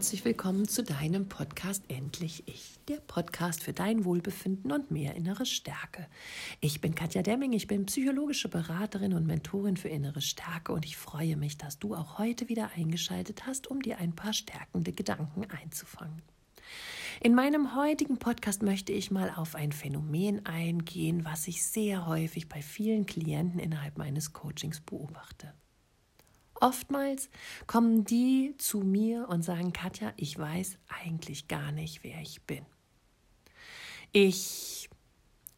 herzlich willkommen zu deinem Podcast Endlich Ich, der Podcast für dein Wohlbefinden und mehr innere Stärke. Ich bin Katja Demming, ich bin psychologische Beraterin und Mentorin für innere Stärke und ich freue mich, dass du auch heute wieder eingeschaltet hast, um dir ein paar stärkende Gedanken einzufangen. In meinem heutigen Podcast möchte ich mal auf ein Phänomen eingehen, was ich sehr häufig bei vielen Klienten innerhalb meines Coachings beobachte. Oftmals kommen die zu mir und sagen, Katja, ich weiß eigentlich gar nicht, wer ich bin. Ich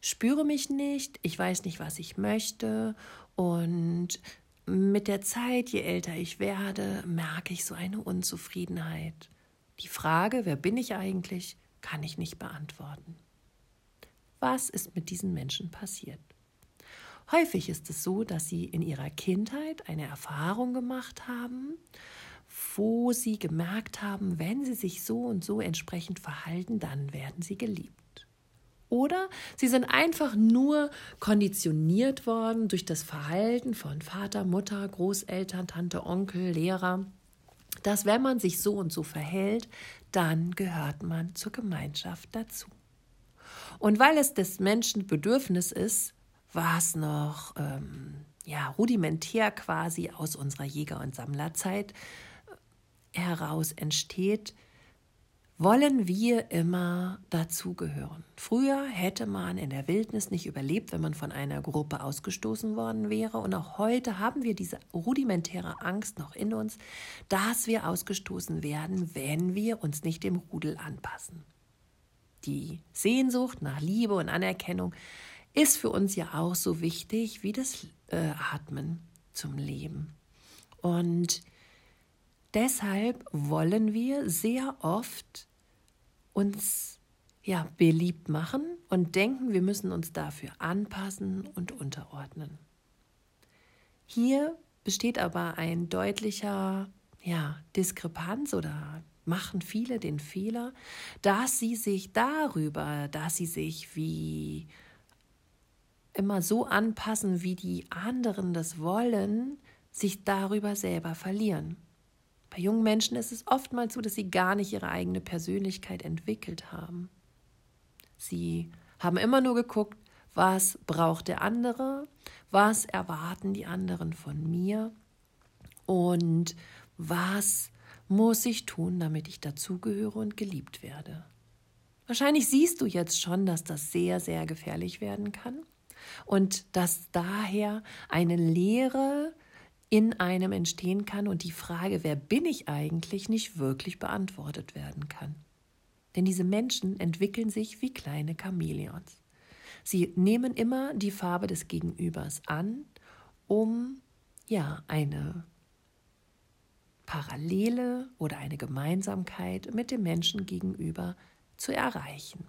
spüre mich nicht, ich weiß nicht, was ich möchte und mit der Zeit, je älter ich werde, merke ich so eine Unzufriedenheit. Die Frage, wer bin ich eigentlich, kann ich nicht beantworten. Was ist mit diesen Menschen passiert? Häufig ist es so, dass sie in ihrer Kindheit eine Erfahrung gemacht haben, wo sie gemerkt haben, wenn sie sich so und so entsprechend verhalten, dann werden sie geliebt. Oder sie sind einfach nur konditioniert worden durch das Verhalten von Vater, Mutter, Großeltern, Tante, Onkel, Lehrer, dass wenn man sich so und so verhält, dann gehört man zur Gemeinschaft dazu. Und weil es des Menschen Bedürfnis ist, was noch ähm, ja, rudimentär quasi aus unserer Jäger- und Sammlerzeit äh, heraus entsteht, wollen wir immer dazugehören. Früher hätte man in der Wildnis nicht überlebt, wenn man von einer Gruppe ausgestoßen worden wäre. Und auch heute haben wir diese rudimentäre Angst noch in uns, dass wir ausgestoßen werden, wenn wir uns nicht dem Rudel anpassen. Die Sehnsucht nach Liebe und Anerkennung ist für uns ja auch so wichtig wie das äh, Atmen zum Leben. Und deshalb wollen wir sehr oft uns ja beliebt machen und denken, wir müssen uns dafür anpassen und unterordnen. Hier besteht aber ein deutlicher ja, Diskrepanz oder machen viele den Fehler, dass sie sich darüber, dass sie sich wie immer so anpassen, wie die anderen das wollen, sich darüber selber verlieren. Bei jungen Menschen ist es oftmals so, dass sie gar nicht ihre eigene Persönlichkeit entwickelt haben. Sie haben immer nur geguckt, was braucht der andere, was erwarten die anderen von mir und was muss ich tun, damit ich dazugehöre und geliebt werde. Wahrscheinlich siehst du jetzt schon, dass das sehr, sehr gefährlich werden kann und dass daher eine Lehre in einem entstehen kann und die Frage, wer bin ich eigentlich, nicht wirklich beantwortet werden kann. Denn diese Menschen entwickeln sich wie kleine Chamäleons. Sie nehmen immer die Farbe des Gegenübers an, um ja eine Parallele oder eine Gemeinsamkeit mit dem Menschen gegenüber zu erreichen.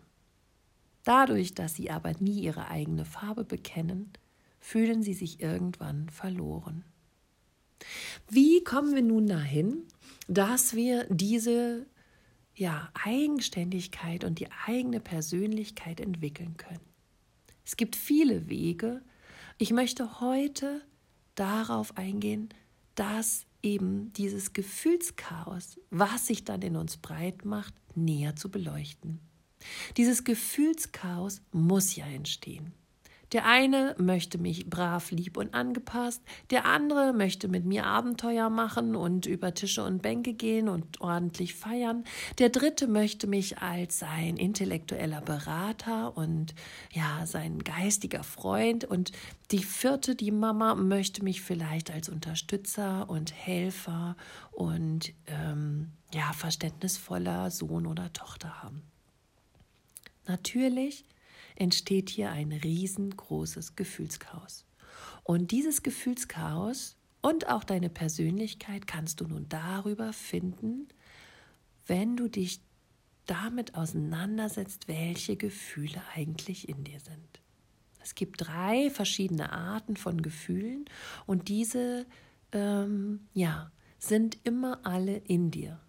Dadurch, dass sie aber nie ihre eigene Farbe bekennen, fühlen sie sich irgendwann verloren. Wie kommen wir nun dahin, dass wir diese ja, Eigenständigkeit und die eigene Persönlichkeit entwickeln können? Es gibt viele Wege. Ich möchte heute darauf eingehen, dass eben dieses Gefühlschaos, was sich dann in uns breit macht, näher zu beleuchten. Dieses Gefühlschaos muss ja entstehen. Der eine möchte mich brav, lieb und angepasst, der andere möchte mit mir Abenteuer machen und über Tische und Bänke gehen und ordentlich feiern, der dritte möchte mich als sein intellektueller Berater und ja, sein geistiger Freund und die vierte, die Mama, möchte mich vielleicht als Unterstützer und Helfer und ähm, ja, verständnisvoller Sohn oder Tochter haben. Natürlich entsteht hier ein riesengroßes Gefühlschaos. Und dieses Gefühlschaos und auch deine Persönlichkeit kannst du nun darüber finden, wenn du dich damit auseinandersetzt, welche Gefühle eigentlich in dir sind. Es gibt drei verschiedene Arten von Gefühlen und diese ähm, ja, sind immer alle in dir.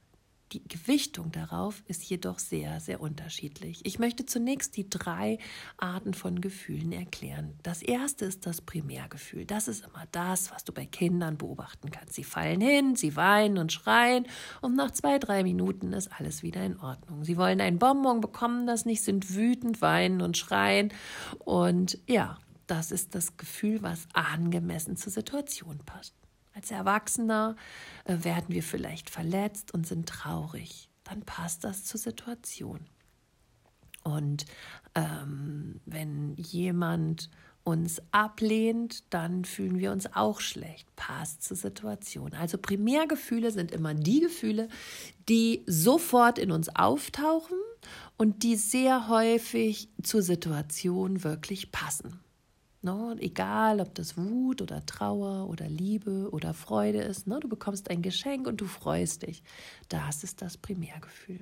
Die Gewichtung darauf ist jedoch sehr, sehr unterschiedlich. Ich möchte zunächst die drei Arten von Gefühlen erklären. Das erste ist das Primärgefühl. Das ist immer das, was du bei Kindern beobachten kannst. Sie fallen hin, sie weinen und schreien und nach zwei, drei Minuten ist alles wieder in Ordnung. Sie wollen ein Bonbon, bekommen das nicht, sind wütend, weinen und schreien und ja, das ist das Gefühl, was angemessen zur Situation passt. Als Erwachsener äh, werden wir vielleicht verletzt und sind traurig. Dann passt das zur Situation. Und ähm, wenn jemand uns ablehnt, dann fühlen wir uns auch schlecht. Passt zur Situation. Also Primärgefühle sind immer die Gefühle, die sofort in uns auftauchen und die sehr häufig zur Situation wirklich passen. Ne? Egal, ob das Wut oder Trauer oder Liebe oder Freude ist, ne? du bekommst ein Geschenk und du freust dich. Das ist das Primärgefühl.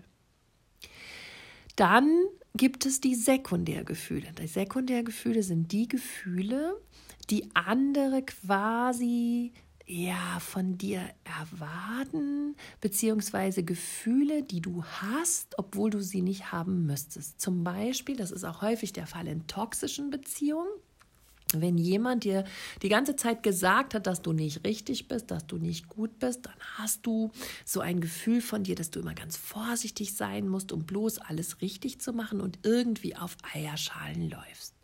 Dann gibt es die Sekundärgefühle. Die Sekundärgefühle sind die Gefühle, die andere quasi ja von dir erwarten, beziehungsweise Gefühle, die du hast, obwohl du sie nicht haben müsstest. Zum Beispiel, das ist auch häufig der Fall in toxischen Beziehungen wenn jemand dir die ganze Zeit gesagt hat, dass du nicht richtig bist, dass du nicht gut bist, dann hast du so ein Gefühl von dir, dass du immer ganz vorsichtig sein musst, um bloß alles richtig zu machen und irgendwie auf Eierschalen läufst.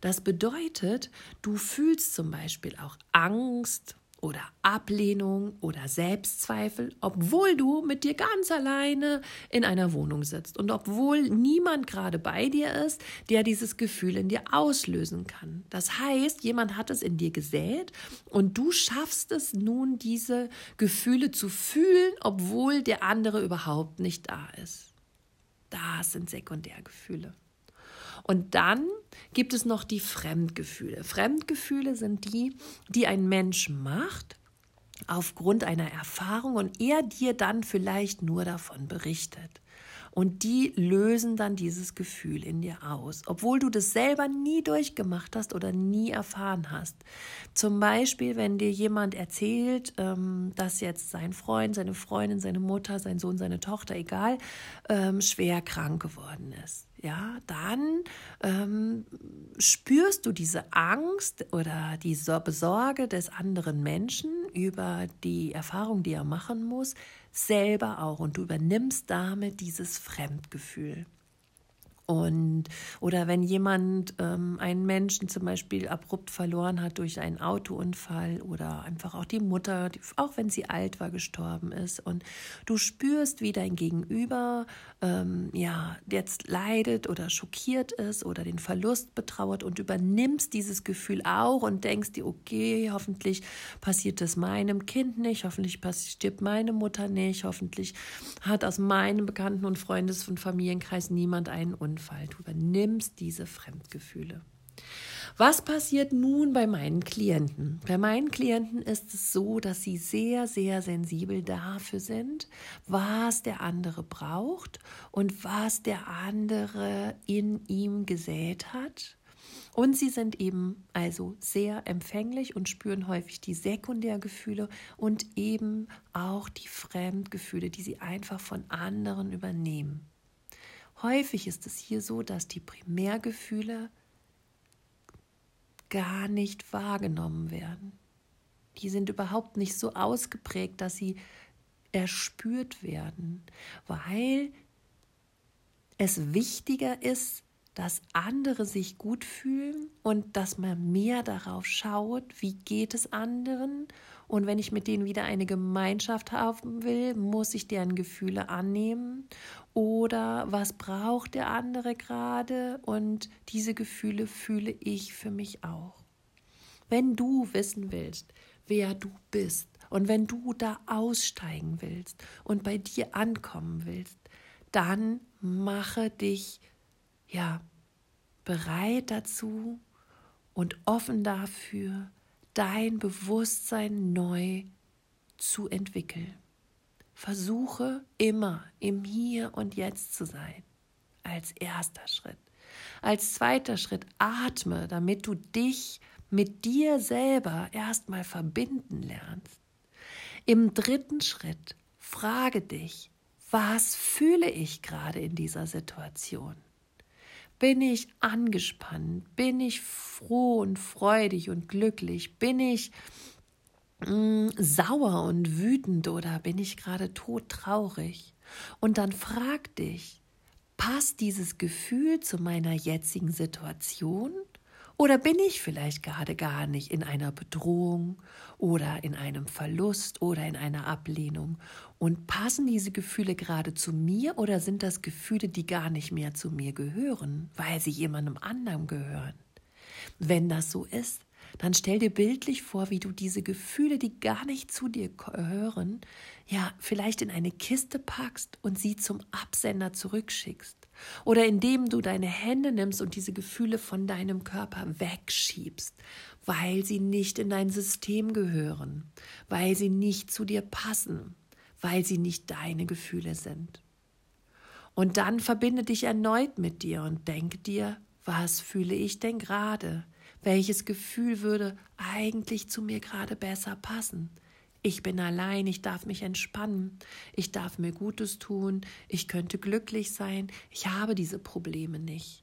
Das bedeutet, du fühlst zum Beispiel auch Angst, oder Ablehnung oder Selbstzweifel, obwohl du mit dir ganz alleine in einer Wohnung sitzt und obwohl niemand gerade bei dir ist, der dieses Gefühl in dir auslösen kann. Das heißt, jemand hat es in dir gesät und du schaffst es nun, diese Gefühle zu fühlen, obwohl der andere überhaupt nicht da ist. Das sind Sekundärgefühle. Und dann gibt es noch die Fremdgefühle. Fremdgefühle sind die, die ein Mensch macht aufgrund einer Erfahrung und er dir dann vielleicht nur davon berichtet. Und die lösen dann dieses Gefühl in dir aus, obwohl du das selber nie durchgemacht hast oder nie erfahren hast. Zum Beispiel, wenn dir jemand erzählt, ähm, dass jetzt sein Freund, seine Freundin, seine Mutter, sein Sohn, seine Tochter, egal, ähm, schwer krank geworden ist ja, dann ähm, spürst du diese Angst oder die Besorge des anderen Menschen über die Erfahrung, die er machen muss, selber auch und du übernimmst damit dieses Fremdgefühl. Und, oder wenn jemand ähm, einen Menschen zum Beispiel abrupt verloren hat durch einen Autounfall oder einfach auch die Mutter, die, auch wenn sie alt war, gestorben ist. Und du spürst, wie dein Gegenüber ähm, ja, jetzt leidet oder schockiert ist oder den Verlust betrauert und übernimmst dieses Gefühl auch und denkst dir, okay, hoffentlich passiert es meinem Kind nicht, hoffentlich stirbt meine Mutter nicht, hoffentlich hat aus meinem Bekannten- und Freundes- und Familienkreis niemand einen Unfall. Fall. Du übernimmst diese Fremdgefühle. Was passiert nun bei meinen Klienten? Bei meinen Klienten ist es so, dass sie sehr, sehr sensibel dafür sind, was der andere braucht und was der andere in ihm gesät hat. Und sie sind eben also sehr empfänglich und spüren häufig die Sekundärgefühle und eben auch die Fremdgefühle, die sie einfach von anderen übernehmen. Häufig ist es hier so, dass die Primärgefühle gar nicht wahrgenommen werden. Die sind überhaupt nicht so ausgeprägt, dass sie erspürt werden, weil es wichtiger ist, dass andere sich gut fühlen und dass man mehr darauf schaut, wie geht es anderen. Und wenn ich mit denen wieder eine Gemeinschaft haben will, muss ich deren Gefühle annehmen. Oder was braucht der andere gerade? Und diese Gefühle fühle ich für mich auch. Wenn du wissen willst, wer du bist, und wenn du da aussteigen willst und bei dir ankommen willst, dann mache dich ja, bereit dazu und offen dafür, dein Bewusstsein neu zu entwickeln. Versuche immer im Hier und Jetzt zu sein, als erster Schritt. Als zweiter Schritt atme, damit du dich mit dir selber erstmal verbinden lernst. Im dritten Schritt frage dich, Was fühle ich gerade in dieser Situation? Bin ich angespannt? Bin ich froh und freudig und glücklich? Bin ich mh, mm, sauer und wütend oder bin ich gerade todtraurig? Und dann frag dich, passt dieses Gefühl zu meiner jetzigen Situation? Oder bin ich vielleicht gerade gar nicht in einer Bedrohung oder in einem Verlust oder in einer Ablehnung? Und passen diese Gefühle gerade zu mir oder sind das Gefühle, die gar nicht mehr zu mir gehören, weil sie jemandem anderem gehören? Wenn das so ist, dann stell dir bildlich vor, wie du diese Gefühle, die gar nicht zu dir gehören, ja, vielleicht in eine Kiste packst und sie zum Absender zurückschickst. Oder indem du deine Hände nimmst und diese Gefühle von deinem Körper wegschiebst, weil sie nicht in dein System gehören, weil sie nicht zu dir passen, weil sie nicht deine Gefühle sind. Und dann verbinde dich erneut mit dir und denk dir, was fühle ich denn gerade? Welches Gefühl würde eigentlich zu mir gerade besser passen? Ich bin allein, ich darf mich entspannen, ich darf mir Gutes tun, ich könnte glücklich sein, ich habe diese Probleme nicht.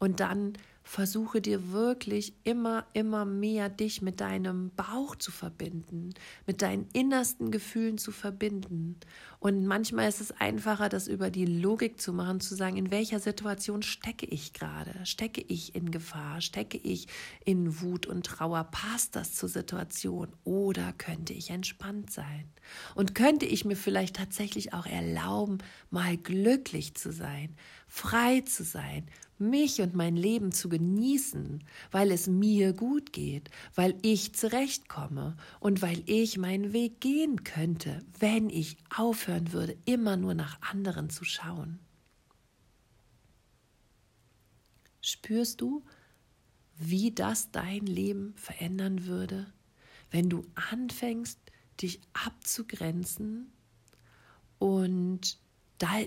Und dann versuche dir wirklich immer, immer mehr dich mit deinem Bauch zu verbinden, mit deinen innersten Gefühlen zu verbinden. Und manchmal ist es einfacher, das über die Logik zu machen, zu sagen, in welcher Situation stecke ich gerade? Stecke ich in Gefahr? Stecke ich in Wut und Trauer? Passt das zur Situation? Oder könnte ich entspannt sein? Und könnte ich mir vielleicht tatsächlich auch erlauben, mal glücklich zu sein, frei zu sein, mich und mein Leben zu genießen, weil es mir gut geht, weil ich zurechtkomme und weil ich meinen Weg gehen könnte, wenn ich aufhören würde, immer nur nach anderen zu schauen. Spürst du, wie das dein Leben verändern würde, wenn du anfängst, dich abzugrenzen und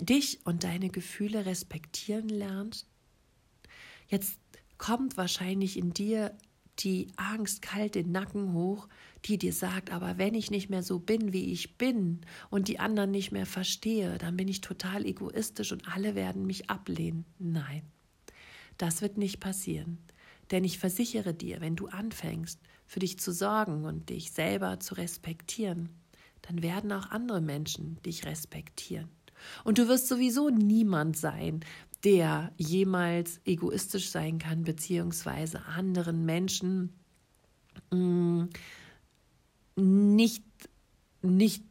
dich und deine Gefühle respektieren lernst? Jetzt kommt wahrscheinlich in dir die Angst kalt den Nacken hoch, die dir sagt, aber wenn ich nicht mehr so bin, wie ich bin und die anderen nicht mehr verstehe, dann bin ich total egoistisch und alle werden mich ablehnen. Nein, das wird nicht passieren. Denn ich versichere dir, wenn du anfängst, für dich zu sorgen und dich selber zu respektieren, dann werden auch andere Menschen dich respektieren. Und du wirst sowieso niemand sein, der jemals egoistisch sein kann, beziehungsweise anderen Menschen mm, nicht, nicht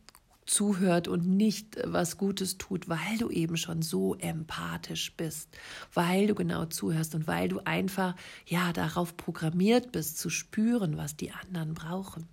zuhört und nicht was Gutes tut, weil du eben schon so empathisch bist, weil du genau zuhörst und weil du einfach ja darauf programmiert bist zu spüren, was die anderen brauchen.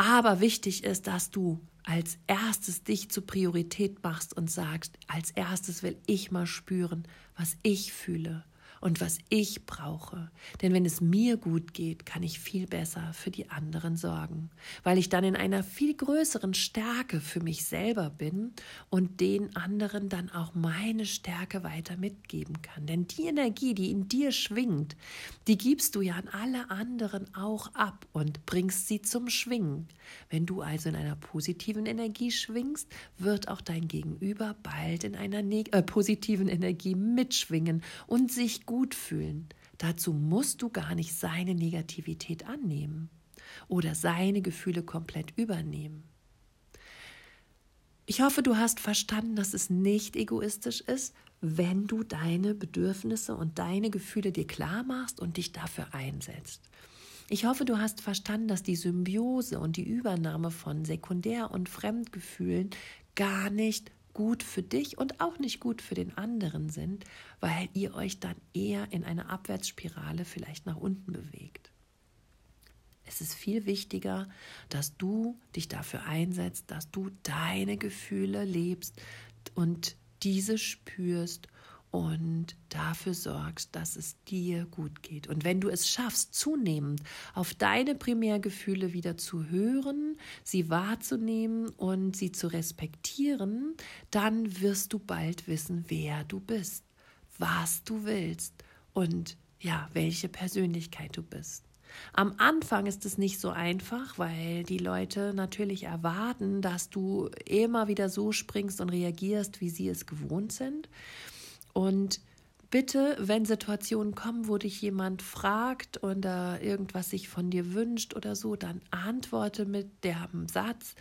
Aber wichtig ist, dass du als erstes dich zur Priorität machst und sagst, als erstes will ich mal spüren, was ich fühle und was ich brauche. Denn wenn es mir gut geht, kann ich viel besser für die anderen sorgen, weil ich dann in einer viel größeren Stärke für mich selber bin und den anderen dann auch meine Stärke weiter mitgeben kann. Denn die Energie, die in dir schwingt, die gibst du ja an alle anderen auch ab und bringst sie zum Schwingen. Wenn du also in einer positiven Energie schwingst, wird auch dein Gegenüber bald in einer äh, positiven Energie mitschwingen und sich gut fühlen. Dazu musst du gar nicht seine Negativität annehmen oder seine Gefühle komplett übernehmen. Ich hoffe, du hast verstanden, dass es nicht egoistisch ist, wenn du deine Bedürfnisse und deine Gefühle dir klar machst und dich dafür einsetzt. Ich hoffe, du hast verstanden, dass die Symbiose und die Übernahme von Sekundär- und Fremdgefühlen gar nicht gut für dich und auch nicht gut für den anderen sind, weil ihr euch dann eher in einer Abwärtsspirale vielleicht nach unten bewegt. Es ist viel wichtiger, dass du dich dafür einsetzt, dass du deine Gefühle lebst und diese spürst und dafür sorgst, dass es dir gut geht. Und wenn du es schaffst, zunehmend auf deine Primärgefühle wieder zu hören, sie wahrzunehmen und sie zu respektieren, dann wirst du bald wissen, wer du bist, was du willst und ja, welche Persönlichkeit du bist. Am Anfang ist es nicht so einfach, weil die Leute natürlich erwarten, dass du immer wieder so springst und reagierst, wie sie es gewohnt sind. Und bitte, wenn Situationen kommen, wo dich jemand fragt oder irgendwas sich von dir wünscht oder so, dann antworte mit dem Satz,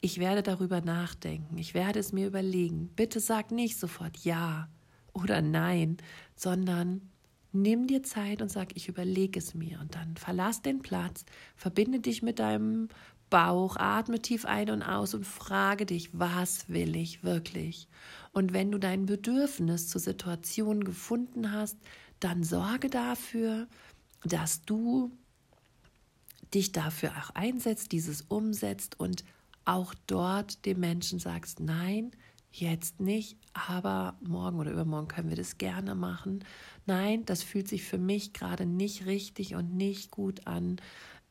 ich werde darüber nachdenken, ich werde es mir überlegen. Bitte sag nicht sofort ja oder nein, sondern nimm dir Zeit und sag, ich überlege es mir. Und dann verlass den Platz, verbinde dich mit deinem Bauch, atme tief ein und aus und frage dich, was will ich wirklich? Und wenn du dein Bedürfnis zur Situation gefunden hast, dann sorge dafür, dass du dich dafür auch einsetzt, dieses umsetzt und auch dort dem Menschen sagst, nein, jetzt nicht, aber morgen oder übermorgen können wir das gerne machen. Nein, das fühlt sich für mich gerade nicht richtig und nicht gut an.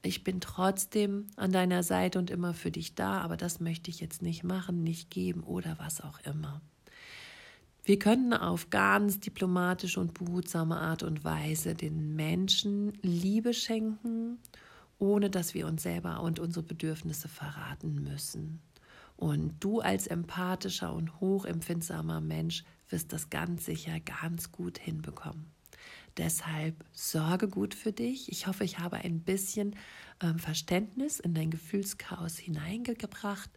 Ich bin trotzdem an deiner Seite und immer für dich da, aber das möchte ich jetzt nicht machen, nicht geben oder was auch immer. Wir können auf ganz diplomatische und behutsame Art und Weise den Menschen Liebe schenken ohne dass wir uns selber und unsere Bedürfnisse verraten müssen. Und du als empathischer und hochempfindsamer Mensch wirst das ganz sicher ganz gut hinbekommen. Deshalb sorge gut für dich. Ich hoffe, ich habe ein bisschen äh, Verständnis in dein Gefühlschaos hineingebracht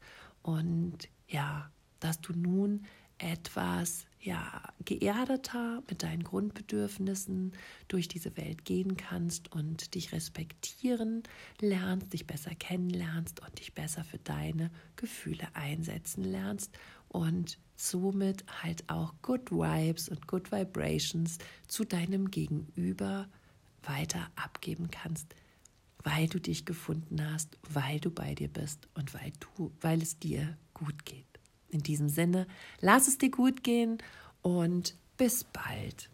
und ja, dass du nun etwas ja, geerdeter mit deinen Grundbedürfnissen durch diese Welt gehen kannst und dich respektieren lernst, dich besser kennenlernst und dich besser für deine Gefühle einsetzen lernst und somit halt auch Good Vibes und Good Vibrations zu deinem Gegenüber weiter abgeben kannst, weil du dich gefunden hast, weil du bei dir bist und weil du, weil es dir gut geht. In diesem Sinne, lass es dir gut gehen und bis bald.